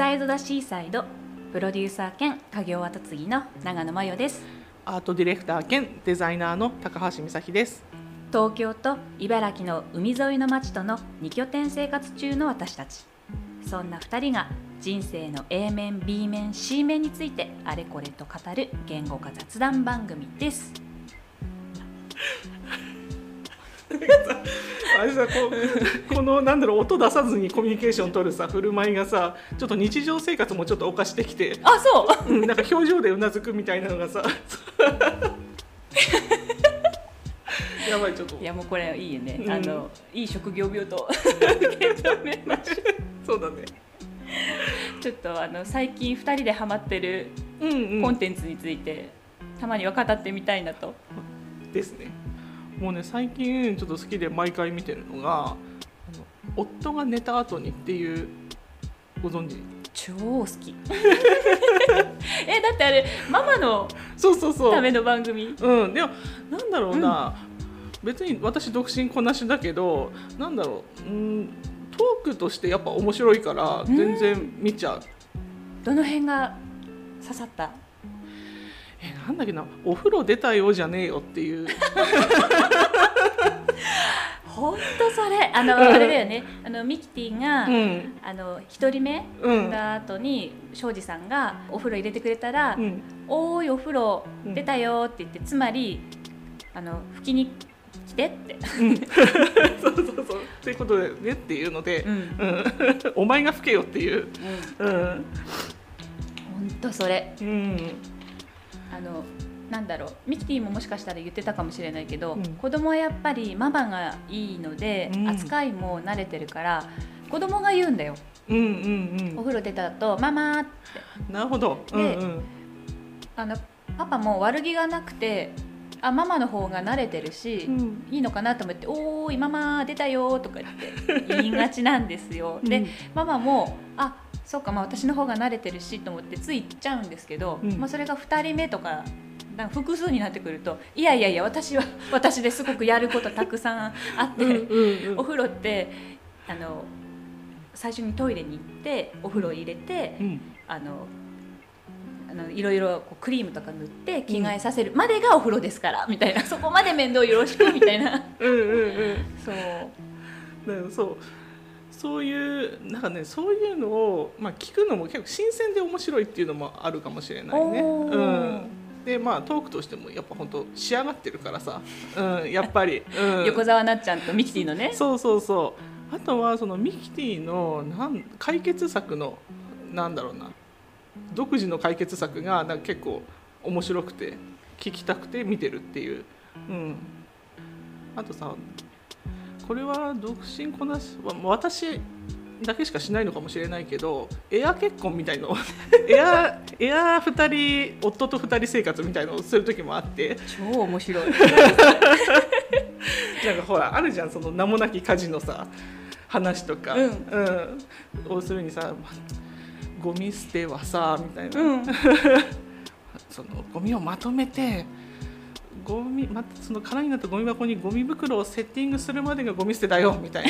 サイド・ザ・シーサイドプロデューサー兼家業跡継ぎの長野真代です。アートディレクター兼デザイナーの高橋美咲です。東京と茨城の海沿いの町との2拠点生活中の私たち。そんな2人が人生の A 面 B 面 C 面についてあれこれと語る言語化雑談番組です あれさこうこのなんだろう音出さずにコミュニケーション取るさ振る舞いがさちょっと日常生活もちょっとおかしてきて、あそう。うん、なんか表情でうなずくみたいなのがさ。やばいちょっと。いやもうこれいいよね、うん。あのいい職業病と そうだね。ちょっとあの最近2人でハマってるうんうん。コンテンツについて、たまには語ってみたいなと。ですねもうね最近ちょっと好きで毎回見てるのが夫が寝た後にっていうご存知？超好き。えだってあれママのそうそうそう。ための番組？うん、でもなんだろうな、別に私独身こなしだけどなんだろう。うんトークとしてやっぱ面白いから全然見ちゃう、どの辺が刺さった？えなんだっけなお風呂出たよじゃねえよっていう。本当それ。あのあれだよね。あのミキティが、うん。あの一人目うん。だ後に庄司さんがお風呂入れてくれたら「うんおーいお風呂うん出たよ」って言ってつまりあの拭きに来てって、そうそうそう。ということだよねっていうので、うん。うん。お前が吹けよっていう。うん。本当それ。うんあのなんだろうミキティももしかしたら言ってたかもしれないけど、うん。子供はやっぱりママがいいので、うん。扱いも慣れてるから子供が言うんだよ、うんうんお風呂出た後ママって。うんなるほど。うんでうん。あのパパも悪気がなくてあママの方が慣れてるし、うん。いいのかなと思って「おーいママ出たよ」とか言って 言いがちなんですよ。で、うん。ママも「あそうか、まあ、私の方が慣れてるし」と思ってつい言っちゃうんですけど、うん。まあ、それが2人目とかなんか複数になってくると「いやいやいや私は 私ですごくやることたくさんあって、うんお風呂ってあの最初にトイレに行ってお風呂入れて、うん。あのあのいろいろこうクリームとか塗って着替えさせるまでがお風呂ですから、みたいな。そこまで面倒よろしくみたいな。うんうんうん。そう。そうそういうなんかねそういうのを、まあ、聞くのも結構新鮮で面白いっていうのもあるかもしれないね。うん、でまあトークとしてもやっぱ本当仕上がってるからさ、うん、やっぱり、うん、横澤なっちゃんとミキティのね。そうそうそう。あとはそのミキティのなん解決策のなんだろうな。独自の解決策がなんか結構面白くて聞きたくて見てるっていう、うん、あとさこれは独身こなしわ私だけしかしないのかもしれないけどエア結婚みたいの エアエア2人夫と2人生活みたいのをする時もあって。超面白い。なんかほらあるじゃんその名もなき家事のさ話とか、うん。うん。要するにさゴミ捨てはさみたいな、うん。そのゴミをまとめてゴミまその空になったゴミ箱にゴミ袋をセッティングするまでがゴミ捨てだよみたい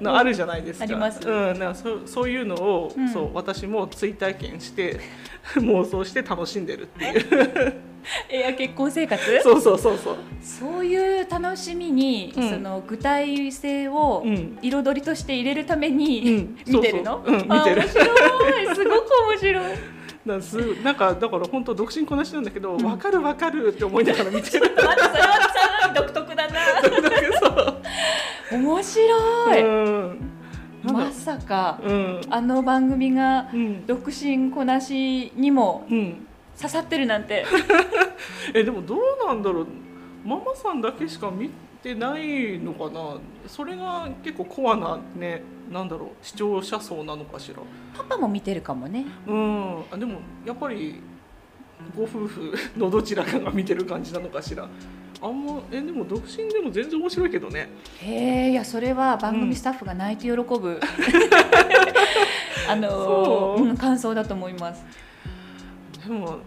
なの あるじゃないですか。ありますうん、なんかそうそういうのを、うん。そう私も追体験して 妄想して楽しんでるっていう。エア結婚生活？そうそうそうそう。そういう楽しみに、うん。その具体性をうん。彩りとして入れるために、うん。見てるの？そうそう。うん見てる。あ面白い。すごく面白いなんかすなんかだから本当独身こなしなんだけど、わかるわかるって思いながら見てる。またそれは独特だなそう。面白い、まさかうん。あの番組がうん。独身こなしにもうん。刺さってるなんて えでもどうなんだろう。ママさんだけしか見てないのかな。それが結構コアなね、なんだろう視聴者層なのかしら。パパも見てるかもね。うん。あでもやっぱりご夫婦のどちらかが見てる感じなのかしら。あんまえでも独身でも全然面白いけどね。へえいやそれは番組スタッフが泣いて喜ぶ、あのそう。うん感想だと思います。でも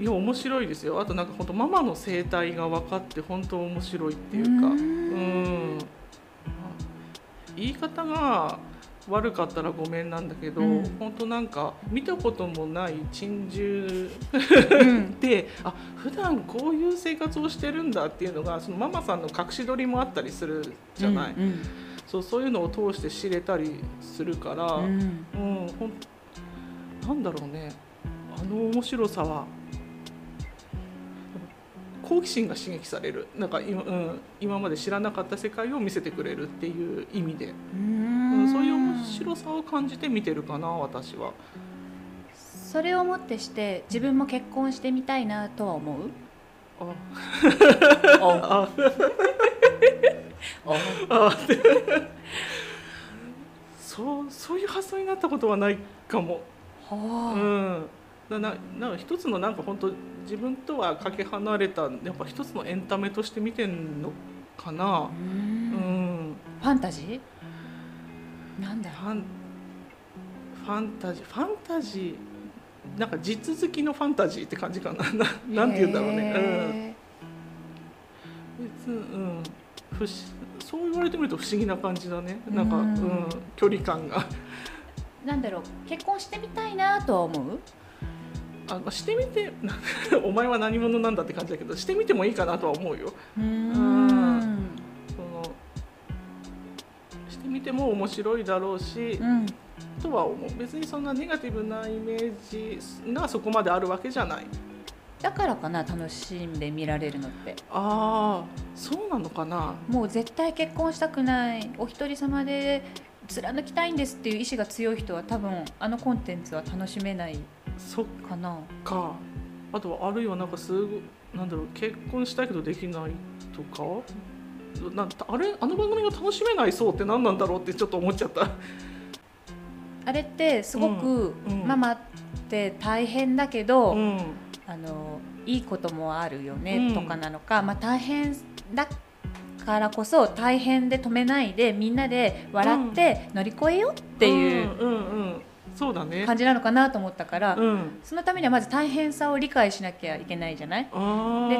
いや面白いですよ。あとなんか本当ママの生態が分かって本当面白いっていうか。ううん。ん言い方が悪かったらごめんなんだけど、うん。本当なんか見たこともない珍獣うん。であ普段こういう生活をしてるんだっていうのがそのママさんの隠し撮りもあったりするじゃない、うんそうそういうのを通して知れたりするから、ううんんほんなんだろうね。あの面白さは好奇心が刺激される。なんか今,、うん、今まで知らなかった世界を見せてくれるっていう意味で、ううん白さを感じて見てるかな私は。それをもってして自分も結婚してみたいなとは思う？あ。おあ。おあ。そうそういう発想になったことはないかも。うはん、なななんか一つのなんか本当自分とはかけ離れたやっぱ一つのエンタメとして見てんのかあな。ううん。ん、ファンタジー？なんだ？ファンファンタジーファンタジーなんか地続きのファンタジーって感じかな。な なんて言うんだろうね。へうん、別にうん。不思そう言われてみると不思議な感じだね。なんか、ううん。ん、距離感が。ー なんだろう。結婚してみたいなとは思う？あまあしてみて お前は何者なんだって感じだけどしてみてもいいかなとは思うよ。うんも面白いだろうし、うん。とは思う。別にそんなネガティブなイメージがそこまであるわけじゃない。だからかな楽しんで見られるのって。ああそうなのかな。もう絶対結婚したくない。お一人様で貫きたいんですっていう意志が強い人は多分あのコンテンツは楽しめないそっか。な。かあとはあるいはなんかすごなんだろう結婚したいけどできないとか？なんあれあの番組が楽しめない層って何なんだろうってちょっと思っちゃった。あれってすごくうんうん。ママって大変だけど、うん。あのいいこともあるようん。ねとかなのか、まあ、大変だからこそ大変で止めないでみんなで笑って乗り越えようっていううんうんうんそうだね。感じなのかなと思ったから、うん。そのためにはまず大変さを理解しなきゃいけないじゃない？で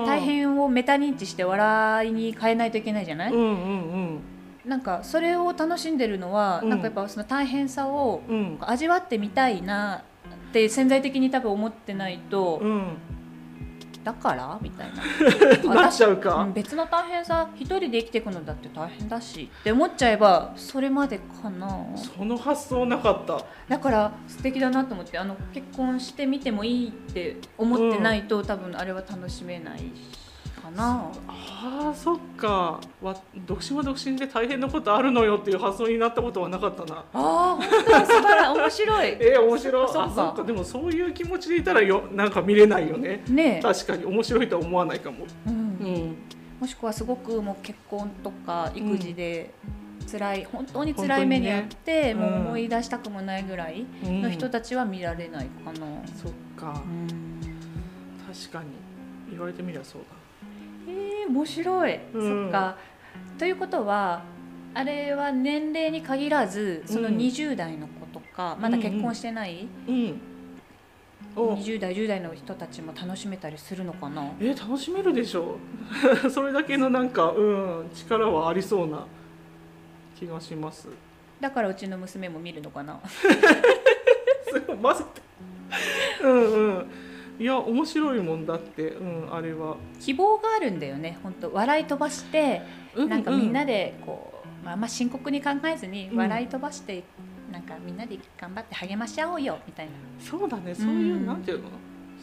大変をメタ認知して笑いに変えないといけないじゃない、うんうんなんかそれを楽しんでるのは、うん。なんかやっぱその大変さをうんうん。味わってみたいなって潜在的に多分思ってないと、うんだから？みたいな。別の大変さ一人で生きていくのだって大変だしって思っちゃえばそれまでかな。その発想なかった。だから素敵だなと思ってあの結婚してみてもいいって思ってないと、多分あれは楽しめないかな。あーそっか。わ独身は独身で大変なことあるのよっていう発想になったことはなかったな。ああ本当だ素晴ら面白い。えー、面白い。そっかでもそういう気持ちでいたらよなんか見れないよね。ね。確かに面白いとは思わないかも。え、うん。うん。もしくはすごくもう結婚とか育児で辛い、本当に辛い目にあって、本当にね。もう思い出したくもないぐらいの人たちは見られないかな、そっか。うん。確かに。言われてみりゃそうだえー、面白い、うん。そっか。ということはあれは年齢に限らずそのうん20代の子とか、まだ結婚してない、うん。お。20代10代の人たちも楽しめたりするのかな？えー楽しめるでしょう。それだけのなんかうん。力はありそうな気がします。だからうちの娘も見るのかな？すごい混ぜて。うんうんいや面白いもんだって。うんあれは、希望があるんだよね。本当笑い飛ばしてうなんかみんなで、でこう、まあ、あんま深刻に考えずにうん。笑い飛ばして、なんかみんなで頑張って励まし合おうよみたいな。そうだね。そういう、うん。なんていうの？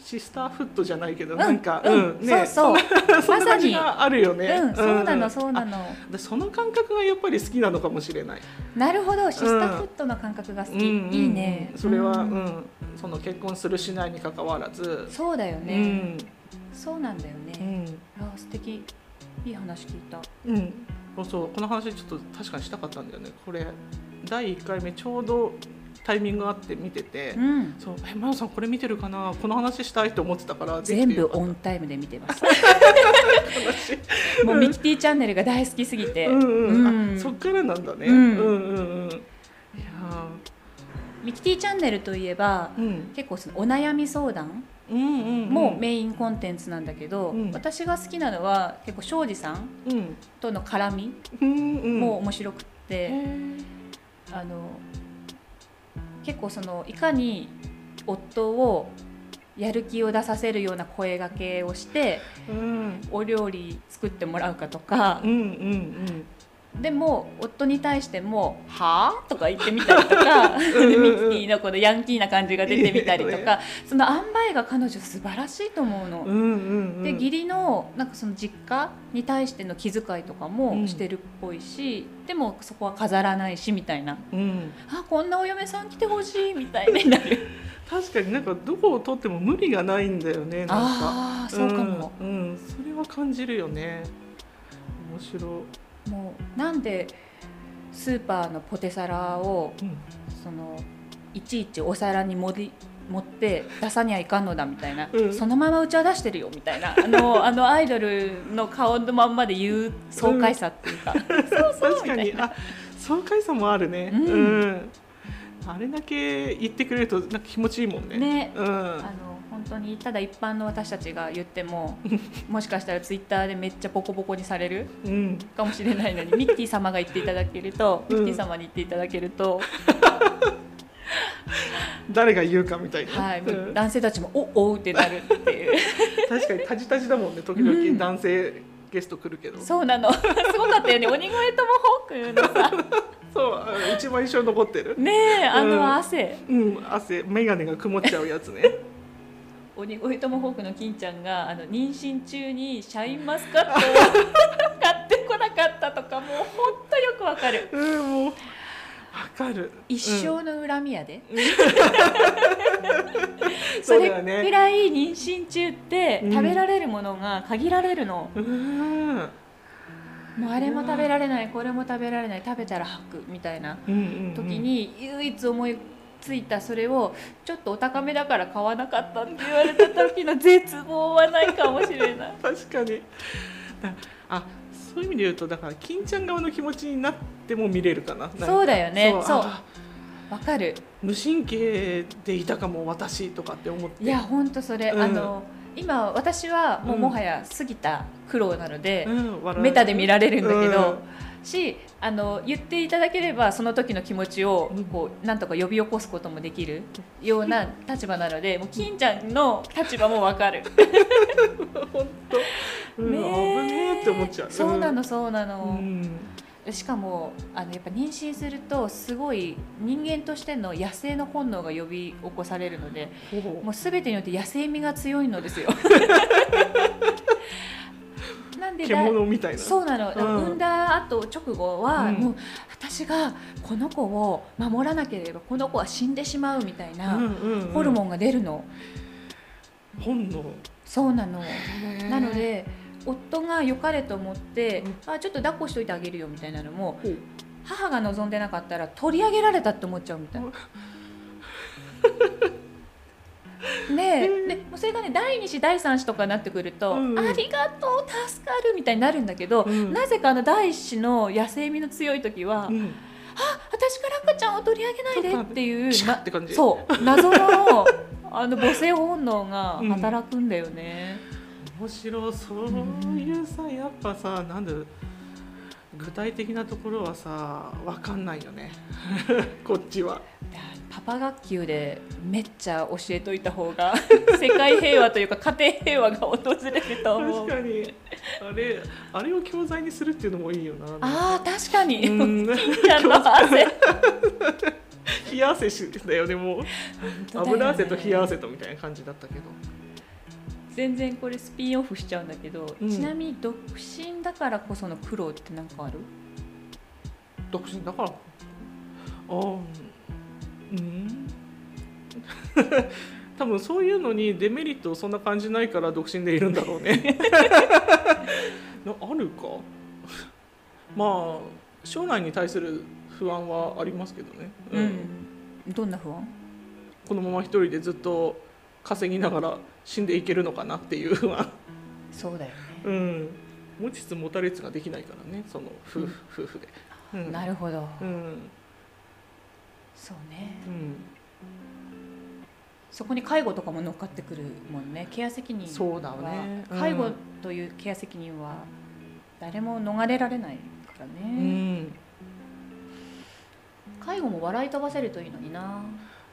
シスターフットじゃないけど、うん。なんかうん。ねそうそう。そんな感じがあるよね、うん。そうなのあそうなの。でその感覚がやっぱり好きなのかもしれない、なるほど。シスターフットの感覚が好き、うん。うんいいねそれは、ううん。んその結婚するしないにかかわらず、そうだようね、ん。そうなんだようね、ん。あ素敵。いい話聞いた。うん、そう。この話ちょっと確かにしたかったんだよね。これ第1回目ちょうどタイミングあって見てて、うん。そうえマヨさんこれ見てるかな？この話したいと思ってたから全部オンンタイムで見てます。もうミキティチャンネルが大好きすぎて、うんうん、うん。あそっからなんだね、うん。うんうんうん。いやミキティチャンネルといえばーうん。結構そのお悩み相談うんうんうん。もメインコンテンツなんだけど、うん。私が好きなのは結構庄司さんうん。との絡みうんうん。も面白くって、へー。あの結構そのいかに夫をやる気を出させるような声がけをしてうん。お料理作ってもらうかとかうんうんでも夫に対しても「は？あ?」とか言ってみたりとかミキテうんうん。ィのこのヤンキーな感じが出てみたりとかその塩梅が彼女素晴らしいと思うの。うんうんうん。うんで義理のなんかその実家に対しての気遣いとかうん。もしてるっぽいし、でもそこは飾らないしみたいな。うん。あこんなお嫁さん来てほしいみたいになる。確かになんかどこを取っても無理がないんだよねなんか。ああそうかも、うん、うん。それは感じるよね。面白もうなんでスーパーのポテサラをい、うん、そのいちいちお皿に盛り持って出さにはいかんのだみたいな、うん。そのままうちは出してるよみたいな あのあのアイドルの顔のまんまで言う爽快さっていうか、そうそう。確かに。あ爽快さもあるね。うん。うん。あれだけ言ってくれるとなんか気持ちいいもんね。ね。うん。あの本当にただ一般の私たちが言っても もしかしたらツイッターでめっちゃボコボコにされるうん。かもしれないのに ミッキー様が言っていただけると、うん。ミッキー様に言っていただけると、誰が言うかみたいな、はい、うん。男性たちも「おおう」ってなるっていう。確かにタジタジだもんね時うん。々男性ゲスト来るけど、そうそうなの。すごかったよね。鬼越トモホークのさ。あ一番印象に残ってる。ねえあうん。の汗、うん汗。眼鏡が曇っちゃうやつね鬼越トモホークの金ちゃんがあの妊娠中にシャインマスカットを 買ってこなかったとかもうほんとよくわかる。うんもうわかる。一生の恨みやで、それだよね。ぐらい妊娠中ってうん。食べられるものが限られるの、うん。もうあれも食べられないこれも食べられない食べたら吐くみたいな時に唯一思いついたそれをちょっとお高めだから買わなかったって言われた時の絶望はないかもしれない。確かに。だあそういう意味で言うとだから金ちゃん側の気持ちになっても見れるかな。そうだよね。そうあわかる。無神経でいたかも私とかって思って。いやほんとそれ、うん。あの今私はもううん。もはや過ぎた苦労なので、うん笑うメタで見られるんだけど、うんしあの言っていただければその時の気持ちをうん。こうなんとか呼び起こすこともできるような立場なのでもう金ちゃんの立場もわかる。本当、うん、危ねえって思っちゃう。そうなのそうなうの、ん。しかもあのやっぱ妊娠するとすごい人間としての野生の本能が呼び起こされるのでもう全てによって野生味が強いのですよ。獣みたいな。そうなの、うん。産んだ後直後は、うん。もう私がこの子を守らなければこの子は死んでしまうみたいな、ホルモンが出るの。本能。そうなの。なので夫が良かれと思って、あちょっと抱っこしといてあげるよみたいなのも母が望んでなかったら取り上げられたって思っちゃうみたいな。ねえでもうそれがね第2子第3子とかになってくると、うんうん。ありがとう助かるみたいになるんだけど、うん。なぜかあの第1子の野生味の強い時は、うん。私から赤ちゃんを取り上げないでっていうなって感じ。そう謎のあの母性本能が働くんだよね。面白い。そういうさやっぱさなんだ具体的なところはさわかんないよね。こっちは。パパ学級でめっちゃ教えといた方が 世界平和というか家庭平和が訪れると思う。確かに。あれあれを教材にするっていうのもいいよな。あー確かに、うん。金ちゃんの汗。冷や汗しだよねもう。油汗と冷や汗とみたいな感じだったけど全然これスピンオフしちゃうんだけど、うん。ちなみに独身だからこその苦労って何かある？独身だから。ああうん。多分そういうのにデメリットをそんな感じないから独身でいるんだろうね。な あるか？まあ将来に対する不安はありますけどね、うん、どんな不安？このまま一人でずっと稼ぎながら死んでいけるのかなっていう不安そうだよね、うん。持ちつ持たれつができないからねその夫婦,、うん。夫婦で、うん、なるほど、うん。そうね。うん。そこに介護とかも乗っかってくるもんね。ケア責任は。そうだね。うん。介護というケア責任は誰も逃れられないからうね、ん。介護も笑い飛ばせるといいのにな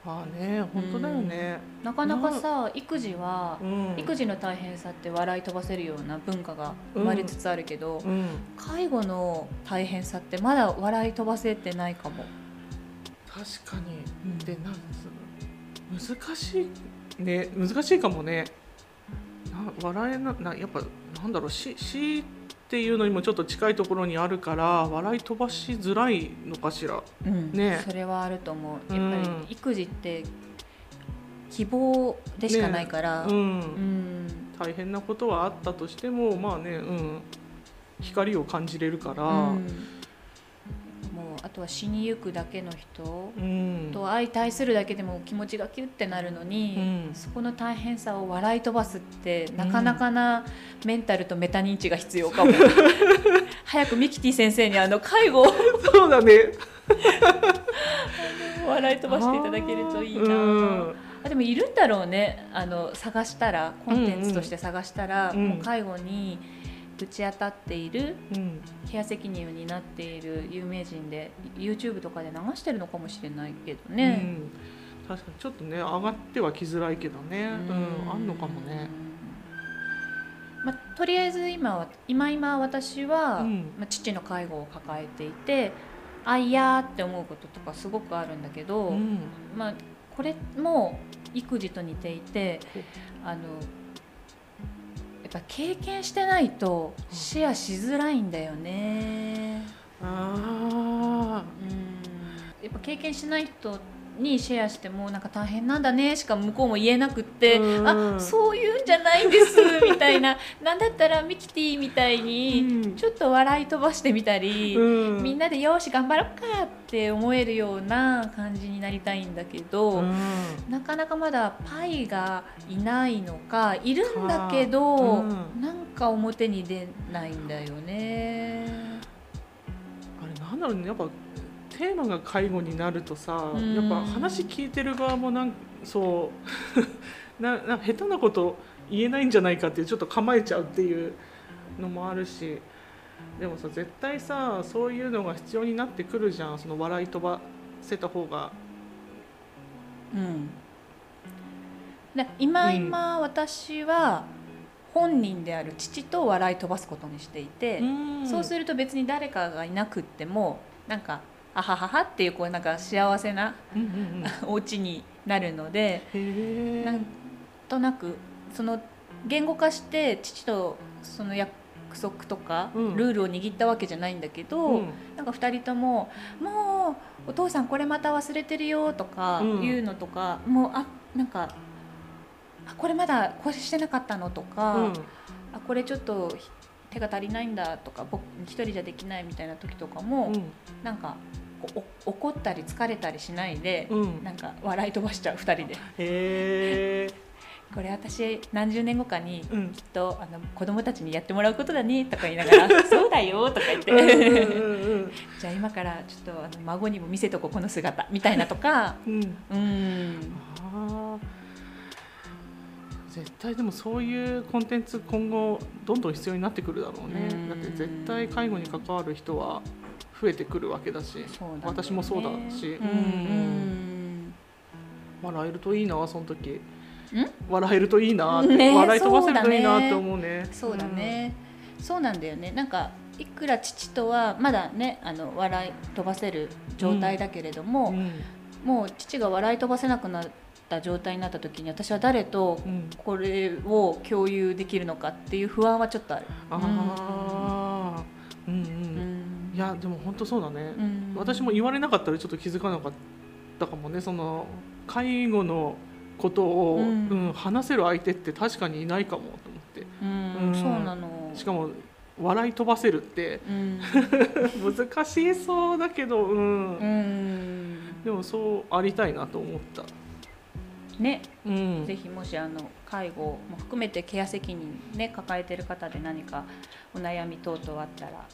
ああね本当だよね、なかなかさ育児は、うん。育児の大変さって笑い飛ばせるような文化が生まれつつあるけど、うん、介護の大変さってまだ笑い飛ばせてないかも。確かに、うん。でなんす難しいね難しいかもね。な笑えななやっぱなんだろう死死っていうのにもちょっと近いところにあるから笑い飛ばしづらいのかしら？うん。ね。それはあると思う。やっぱうんり育児って希望でしかないから、うん、うん。大変なことはあったとしてもまあねうん。光を感じれるから、うんとは死にゆくだけの人うん。と相対するだけでも気持ちがキュッてなるのに、うん。そこの大変さを笑い飛ばすってなかなかなメンタルとメタ認知が必要かも。早くミキティ先生にあの介護を。そうだね。笑い飛ばしていただけるといいな、うん。あでもいるんだろうね。あの探したらコンテンツとして探したら、うん。うん。もう介護にぶち当たっているうん。ケア責任を担っている有名人で YouTube とかで流してるのかもしれないけどね。うん、確かにちょっとね上がってはきづらいけどね。うん、あんのかもね。まあ、とりあえず今は今今私は、うん。まあ、父の介護を抱えていてあいやーって思うこととかすごくあるんだけど、うん。まあ、これも育児と似ていてあのやっぱ経験してないとシェアしづらいんだよね。あうん。やっぱ経験しない人にシェアしてもなんか大変なんだねしか向こうも言えなくってうん。あそういうんじゃないんですみたいな。なんだったらミキティみたいにうん。ちょっと笑い飛ばしてみたり、うん。みんなでよし頑張ろうかって思えるような感じになりたいんだけど、うん。なかなかまだパイがいないのかいるんだけど、うん。なんか表に出ないんだよね。あれなんだろうねやっぱテーマが介護になるとさ、うん。やっぱ話聞いてる側もなんそう なな下手なこと言えないんじゃないかっていうちょっと構えちゃうっていうのもあるしでもさ絶対さそういうのが必要になってくるじゃん。その笑い飛ばせた方が。うん、で今今、私は本人である父と笑い飛ばすことにしていて、そうするると別に誰かがいなくってもなんか「あははは」っていうこうなんか幸せなうお家になるのでえなんとなくその言語化して父とその約束とか、うん。ルールを握ったわけじゃないんだけど、うん。なんか2人とも「もうお父さんこれまた忘れてるよ」とかうん。言うのとか、もうあなんかあ「これまだこれしてなかったの?」とか、うん。あこれちょっとひ手が足りないんだ」とか「僕一人じゃできない」みたいな時とかも、なんかこうお怒ったり疲れたりしないで、うん。うんなんか笑い飛ばしちゃう2人で。へえ「これ私何十年後かにうん。きっとあの子供たちにやってもらうことだね」とか言いながら 「そうだよ」とか言って。うんうんうん じゃあ今からちょっとあの孫にも見せとこうこの姿みたいなとか。うん。うん絶対でもそういうコンテンツ今後どんどん必要になってくるだろうね。うん。だって絶対介護に関わる人は増えてくるわけだしね。私もそうだし。うんうん。笑えるといいなその時。ん？笑えるといいなって、ね笑い飛ばせるといいなそうだねって思うね。そうだね、そうなんだよね。なんかいくら父とはまだねあの笑い飛ばせる状態だけれどうも、ん。もう父が笑い飛ばせなくなった状態になった時に私は誰とうん。これを共有できるのかっていう不安はちょっとある。ああうん。うん、うん。いやでも本当そうだね、うん。私も言われなかったらちょっと気づかなかったかもね。その介護のことを、ううんん話せる相手って確かにいないかもと思って。うん。うん。そうなの。しかも笑い飛ばせるって。うん。難しそうだけどうん、うん。でもそうありたいなと思った、ね。うん、ぜひもしあの介護も含めてケア責任ね抱えてる方で何かお悩み等々あったら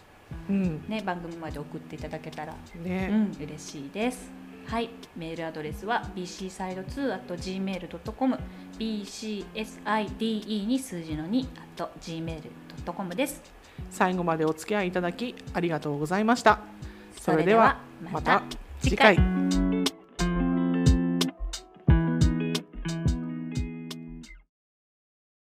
うん。ね番組まで送っていただけたらね、うん嬉しいです。はい、メールアドレスは bcside2.gmail.com bcside に数字の 2.gmail.com です。最後までお付き合いいただきありがとうございました。それではまた次回